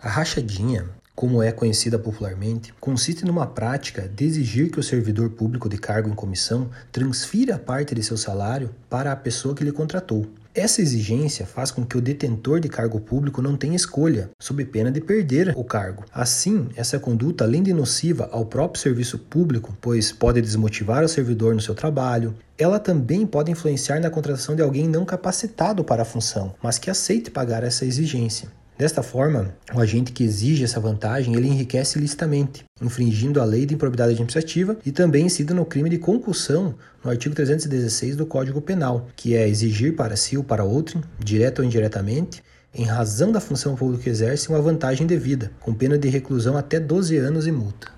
A rachadinha, como é conhecida popularmente, consiste numa prática de exigir que o servidor público de cargo em comissão transfira parte de seu salário para a pessoa que lhe contratou. Essa exigência faz com que o detentor de cargo público não tenha escolha, sob pena de perder o cargo. Assim, essa conduta, além de nociva ao próprio serviço público, pois pode desmotivar o servidor no seu trabalho, ela também pode influenciar na contratação de alguém não capacitado para a função, mas que aceite pagar essa exigência. Desta forma, o agente que exige essa vantagem, ele enriquece ilicitamente, infringindo a lei de improbidade administrativa e também incide no crime de concussão no artigo 316 do Código Penal, que é exigir para si ou para outro, direto ou indiretamente, em razão da função pública que exerce, uma vantagem devida, com pena de reclusão até 12 anos e multa.